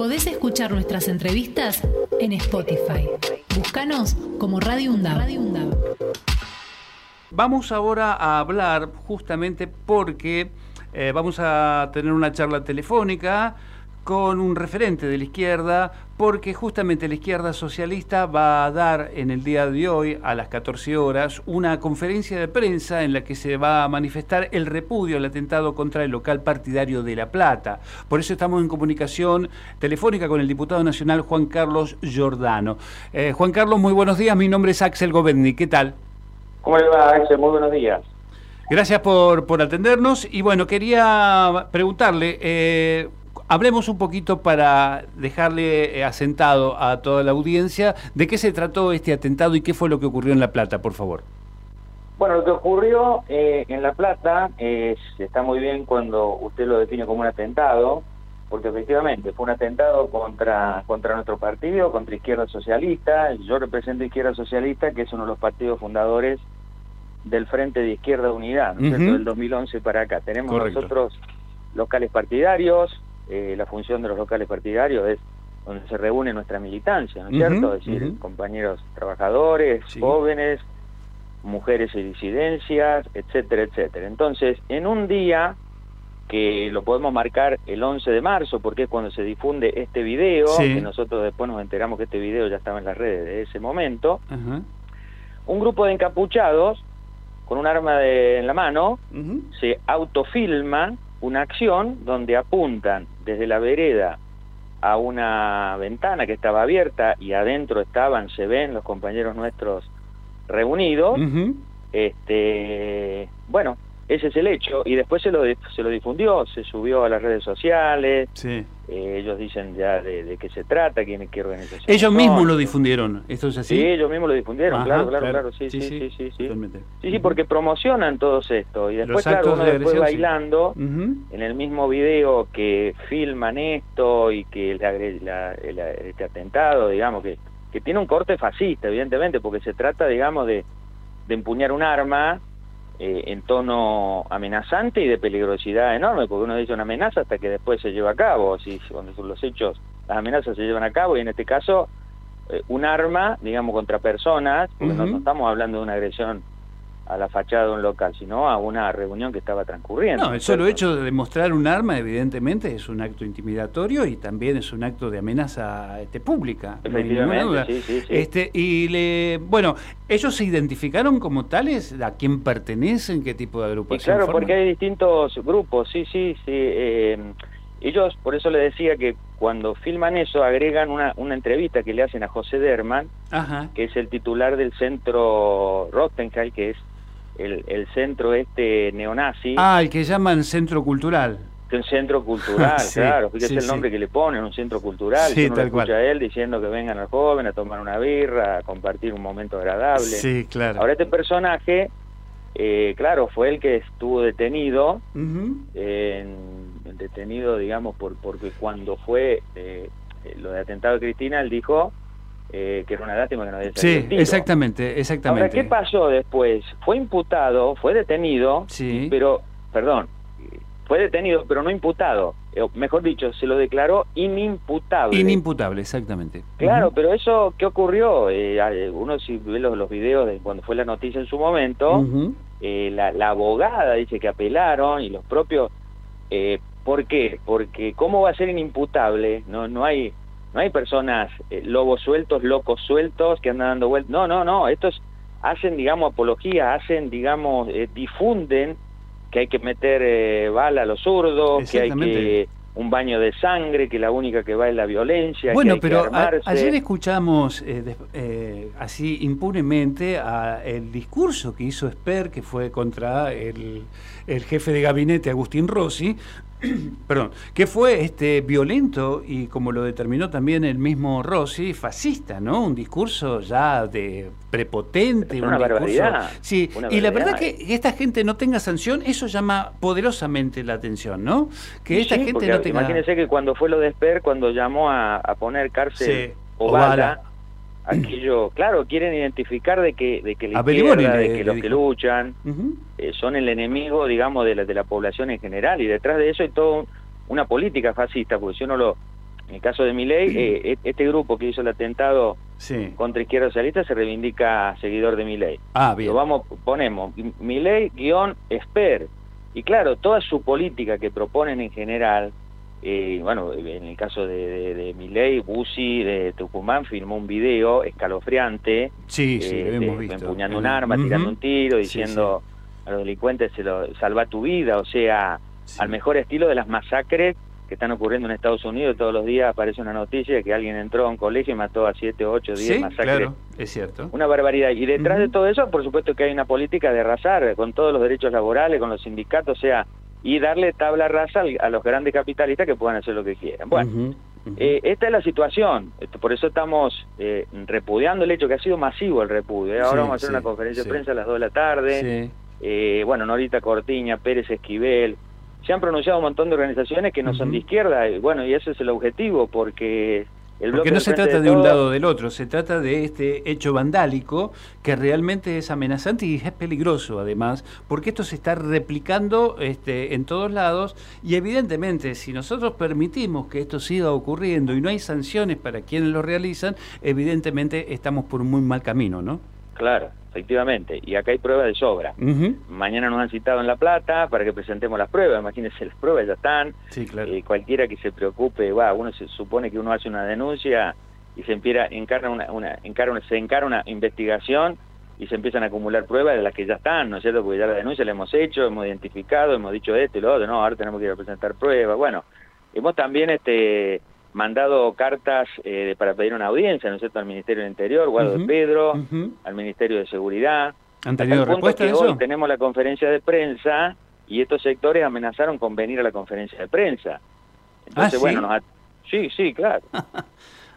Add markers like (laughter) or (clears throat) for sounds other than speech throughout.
Podés escuchar nuestras entrevistas en Spotify. Búscanos como Radio UNDAV. Vamos ahora a hablar justamente porque eh, vamos a tener una charla telefónica con un referente de la izquierda, porque justamente la izquierda socialista va a dar en el día de hoy, a las 14 horas, una conferencia de prensa en la que se va a manifestar el repudio al atentado contra el local partidario de La Plata. Por eso estamos en comunicación telefónica con el diputado nacional Juan Carlos Giordano. Eh, Juan Carlos, muy buenos días, mi nombre es Axel Governi, ¿qué tal? ¿Cómo le va, Axel? Muy buenos días. Gracias por, por atendernos y bueno, quería preguntarle... Eh, Hablemos un poquito para dejarle eh, asentado a toda la audiencia de qué se trató este atentado y qué fue lo que ocurrió en La Plata, por favor. Bueno, lo que ocurrió eh, en La Plata es, está muy bien cuando usted lo define como un atentado, porque efectivamente fue un atentado contra, contra nuestro partido, contra Izquierda Socialista. Yo represento Izquierda Socialista, que es uno de los partidos fundadores del Frente de Izquierda Unidad, ¿no del 2011 para acá. Tenemos nosotros locales partidarios, eh, la función de los locales partidarios es donde se reúne nuestra militancia, ¿no es cierto? Es decir, compañeros trabajadores, jóvenes, mujeres y disidencias, etcétera, etcétera. Entonces, en un día que lo podemos marcar el 11 de marzo, porque es cuando se difunde este video, que nosotros después nos enteramos que este video ya estaba en las redes de ese momento, un grupo de encapuchados con un arma de, en la mano se autofilma una acción donde apuntan desde la vereda a una ventana que estaba abierta y adentro estaban, se ven los compañeros nuestros reunidos. Este, bueno, ese es el hecho. Y después se lo, se lo difundió, se subió a las redes sociales. Eh, ellos dicen ya de, qué se trata, quién, qué organización. Ellos mismos lo difundieron, ¿esto es así? Sí, ellos mismos lo difundieron, claro, claro, claro, Sí, sí, sí, sí. Sí, sí, porque promocionan todo esto. Y después, claro, uno después bailando en el mismo video que filman esto y que la, este atentado, digamos, que, que tiene un corte fascista, evidentemente, porque se trata, digamos, de, de empuñar un arma eh, en tono amenazante y de peligrosidad enorme, porque uno dice una amenaza hasta que después se lleva a cabo, si cuando los hechos, las amenazas se llevan a cabo, y en este caso, eh, un arma, digamos, contra personas, porque no, estamos hablando de una agresión a la fachada de un local, sino a una reunión que estaba transcurriendo. No, el solo hecho de demostrar un arma, evidentemente, es un acto intimidatorio y también es un acto de amenaza este, pública. Efectivamente, sí, sí, Este, y le, bueno, ¿ellos se identificaron como tales? ¿A quién pertenecen? ¿Qué tipo de agrupación? claro, porque hay distintos grupos, sí, sí, sí. Eh, ellos, por eso le decía que cuando filman eso, agregan una, una entrevista que le hacen a José Derman, que es el titular del centro Rottenheim, que es el, centro este neonazi. Ah, el que llaman centro cultural. Un centro cultural, (laughs) claro, es el nombre que le ponen, un centro cultural. Sí, tal escucha a él diciendo que vengan al joven a tomar una birra, a compartir un momento agradable. Sí, claro. Ahora este personaje, eh, claro, fue el que estuvo detenido, detenido, digamos, por, porque cuando fue eh, lo de atentado de Cristina, él dijo eh, que era una lástima que no había Sí, exactamente, exactamente. Ahora, ¿qué pasó después? Fue imputado, fue detenido, sí. pero, perdón, fue detenido, pero no imputado. Eh, mejor dicho, se lo declaró inimputable. Inimputable, exactamente. Claro, pero eso, ¿qué ocurrió? Eh, uno si ve los, videos de cuando fue la noticia en su momento, la, la, abogada dice que apelaron y los propios... ¿Por qué? Porque ¿cómo va a ser inimputable? No, no hay no hay personas eh, lobos sueltos, locos sueltos que andan dando vueltas. No, no, no. Estos hacen, digamos, apología, hacen, digamos, eh, difunden que hay que meter eh, bala a los zurdos, que hay que un baño de sangre, que la única que va es la violencia. Bueno, que pero ayer escuchamos así impunemente a el discurso que hizo Esper, que fue contra el, el jefe de gabinete Agustín Rossi, (clears throat) perdón, que fue este violento y como lo determinó también el mismo Rossi, fascista, ¿no? Un discurso ya de prepotente, una barbaridad. Sí, y la verdad que esta gente no tenga sanción, eso llama poderosamente la atención, ¿no? Que esta gente no tenga Imagínense que cuando fue lo de Esper, cuando llamó a, poner cárcel o bala, aquello, claro, quieren identificar de que, de que la izquierda, de que los que luchan eh, son el enemigo, digamos, de la, de la población en general, y detrás de eso hay toda una política fascista, porque si uno lo, En el caso de Milei, eh, e- este grupo que hizo el atentado Sí. contra Izquierda Socialista se reivindica seguidor de Milei. Ah, bien. Lo vamos, ponemos Milei-Esper. Y claro, toda su política que proponen en general, eh, bueno, en el caso de, de, de Milei, Bussi de Tucumán filmó un video escalofriante, Sí, sí, eh, hemos de- visto. empuñando un arma, Ujú. tirando un tiro, Sí, diciendo a los delincuentes se lo, salva tu vida, o sea, al mejor estilo de las masacres que están ocurriendo en Estados Unidos. Todos los días aparece una noticia de que alguien entró a un colegio y mató a 7, 8, 10 Sí, masacres. claro, es cierto. Una barbaridad. Y detrás de todo eso, por supuesto que hay una política de arrasar con todos los derechos laborales, con los sindicatos, o sea, y darle tabla rasa a los grandes capitalistas que puedan hacer lo que quieran. Bueno, eh, esta es la situación. Por eso estamos eh, repudiando el hecho que ha sido masivo el repudio. ¿eh? Ahora Sí, vamos a hacer sí, una conferencia sí. de prensa a las 2 de la tarde. Eh, bueno, Norita Cortiña, Pérez Esquivel. Se han pronunciado un montón de organizaciones que no son de izquierda. Y bueno, y ese es el objetivo, porque Porque no se trata de un lado o del otro, se trata de este hecho vandálico que realmente es amenazante y es peligroso además, porque esto se está replicando este, en todos lados y evidentemente si nosotros permitimos que esto siga ocurriendo y no hay sanciones para quienes lo realizan, evidentemente estamos por un muy mal camino, ¿no? Claro, efectivamente. Y acá hay pruebas de sobra. Mañana nos han citado en La Plata para que presentemos las pruebas. Imagínense, las pruebas ya están. Sí, claro. Eh, cualquiera que se preocupe, va, uno se supone que uno hace una denuncia y se empieza, encarna una, una, encara una- se encara una investigación y se empiezan a acumular pruebas de las que ya están, ¿no es cierto? Porque ya la denuncia la hemos hecho, hemos identificado, hemos dicho esto y lo otro, no, ahora tenemos que ir a presentar pruebas. Bueno, hemos también este mandado cartas eh, para pedir una audiencia, ¿no es cierto?, al Ministerio del Interior, Guado de Pedro, al Ministerio de Seguridad, ¿Han tenido respuesta a que eso? hoy tenemos la conferencia de prensa y estos sectores amenazaron con venir a la conferencia de prensa. Entonces, ¿sí? bueno, nos sí, sí, claro. (laughs)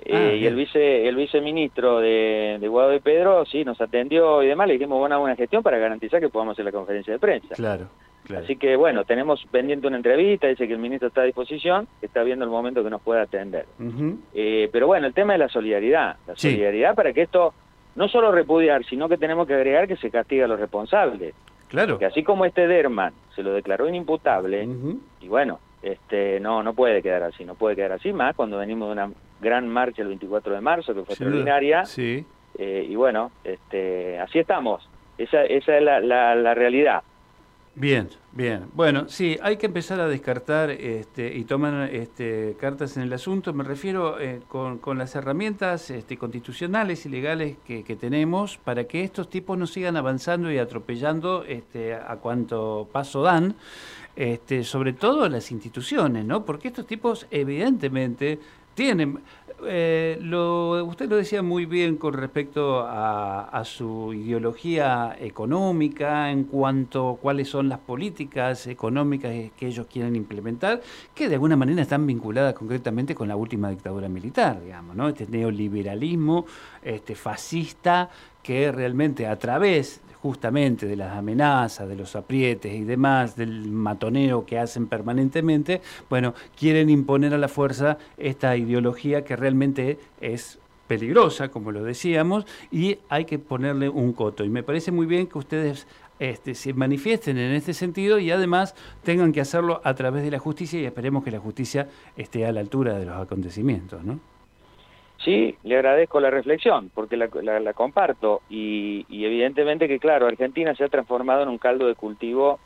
Eh, y bien. el vice el viceministro de, de Guado de Pedro, sí, nos atendió y demás, le dijimos buena buena gestión para garantizar que podamos hacer la conferencia de prensa. Claro, claro. Así que, bueno, tenemos pendiente una entrevista, dice que el ministro está a disposición, está viendo el momento que nos pueda atender. Eh, pero bueno, el tema es la solidaridad. La Sí. solidaridad para que esto no solo repudiar, sino que tenemos que agregar que se castiga a los responsables. Claro. Que así como este Derman se lo declaró inimputable, y bueno, este no no puede quedar así, no puede quedar así más cuando venimos de una gran marcha el 24 de marzo, que fue extraordinaria, Sí. eh, y bueno, este así estamos. Esa, esa es la, la, la realidad. Bien, bien. Bueno, sí, hay que empezar a descartar este, y tomar este, cartas en el asunto. Me refiero eh, con, las herramientas este, constitucionales y legales que, que tenemos para que estos tipos no sigan avanzando y atropellando este, a cuanto paso dan, este, sobre todo las instituciones, ¿no? Porque estos tipos evidentemente tienen... eh, lo, usted lo decía muy bien con respecto a, su ideología económica, en cuanto a cuáles son las políticas económicas que ellos quieren implementar, que de alguna manera están vinculadas concretamente con la última dictadura militar, digamos, ¿no? Este neoliberalismo este, fascista que realmente a través justamente de las amenazas, de los aprietes y demás, del matoneo que hacen permanentemente, bueno, quieren imponer a la fuerza esta ideología que realmente es peligrosa, como lo decíamos, y hay que ponerle un coto. Y me parece muy bien que ustedes este, se manifiesten en este sentido y además tengan que hacerlo a través de la justicia y esperemos que la justicia esté a la altura de los acontecimientos, ¿no? Sí, le agradezco la reflexión, porque la, la- comparto, y, evidentemente que, claro, Argentina se ha transformado en un caldo de cultivo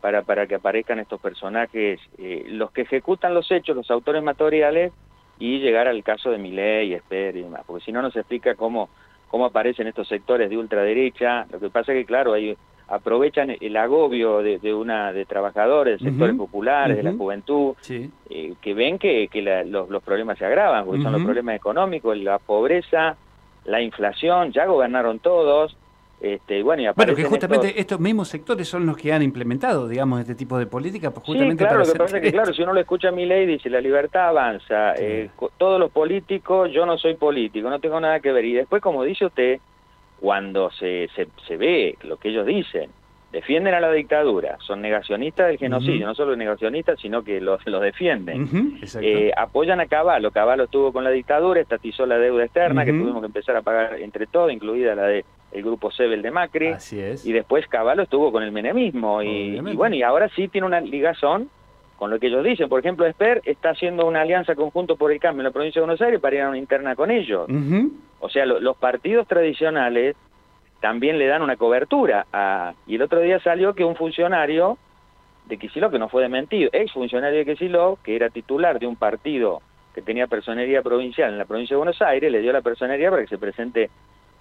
para, para que aparezcan estos personajes, eh, los que ejecutan los hechos, los autores materiales, y llegar al caso de Milei, Esper y demás, porque si no nos explica cómo, cómo aparecen estos sectores de ultraderecha, lo que pasa es que, claro, ahí aprovechan el agobio de, de una de trabajadores, de sectores populares, de la juventud, Sí. eh, que ven que, que la- los, los problemas se agravan, porque son los problemas económicos, la pobreza, la inflación, ya gobernaron todos, este, bueno, y Bueno, que justamente estos- estos mismos sectores son los que han implementado, digamos, este tipo de políticas, pues Sí, justamente claro, para lo que pasa es que, claro, si uno lo escucha a mi ley, dice, la libertad avanza, Sí. eh, todos los políticos, yo no soy político, no tengo nada que ver, y después, como dice usted, cuando se, se, se ve lo que ellos dicen, defienden a la dictadura, son negacionistas del genocidio, Ujú. no solo negacionistas, sino que los, los defienden. Eh, apoyan a Caballo. Caballo estuvo con la dictadura, estatizó la deuda externa que tuvimos que empezar a pagar entre todos, incluida la de el grupo Sebel de Macri. Así es. Y después Caballo estuvo con el menemismo. Y bueno, y ahora sí tiene una ligazón con lo que ellos dicen. Por ejemplo, Esper está haciendo una alianza conjunto por el cambio en la provincia de Buenos Aires para ir a una interna con ellos. O sea, los partidos tradicionales también le dan una cobertura. A, y el otro día salió que un funcionario de Quisiló, que no fue desmentido, ex funcionario de Quisiló, que era titular de un partido que tenía personería provincial en la provincia de Buenos Aires, le dio la personería para que se presente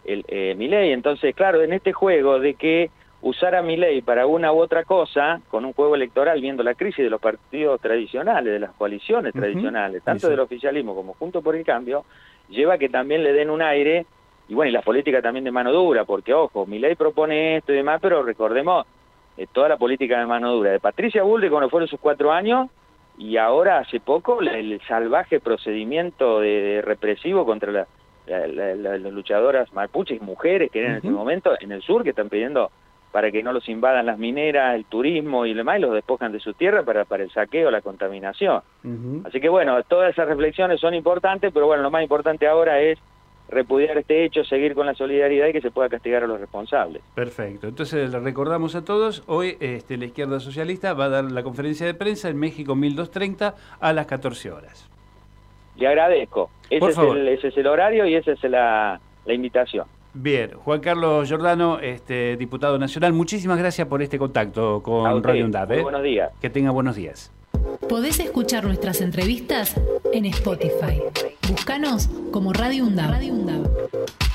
el, eh, ley. Entonces, claro, en este juego de que usar a mi ley para una u otra cosa, con un juego electoral, viendo la crisis de los partidos tradicionales, de las coaliciones tradicionales, tanto del oficialismo como Junto por el Cambio, lleva a que también le den un aire, y bueno, y la política también de mano dura, porque ojo, mi ley propone esto y demás, pero recordemos eh, toda la política de mano dura, de Patricia Bullrich cuando fueron sus cuatro años, y ahora hace poco el, salvaje procedimiento de, represivo contra la, las luchadoras mapuches, mujeres que eran en ese momento en el sur, que están pidiendo para que no los invadan las mineras, el turismo y demás, y los despojan de su tierra para, para el saqueo, la contaminación. Así que bueno, todas esas reflexiones son importantes, pero bueno, lo más importante ahora es repudiar este hecho, seguir con la solidaridad y que se pueda castigar a los responsables. Perfecto. Entonces le recordamos a todos, hoy este, la izquierda socialista va a dar la conferencia de prensa en México 1230 a las 14 horas. Le agradezco. Ese, es el, ese es el horario y esa es la, la invitación. Bien, Juan Carlos Giordano, este, diputado nacional, muchísimas gracias por este contacto con Radio UNDAP. ¿eh? Buenos días. Que tenga buenos días. Podés escuchar nuestras entrevistas en Spotify. Búscanos como Radio UNDAP. Radio UNDAP.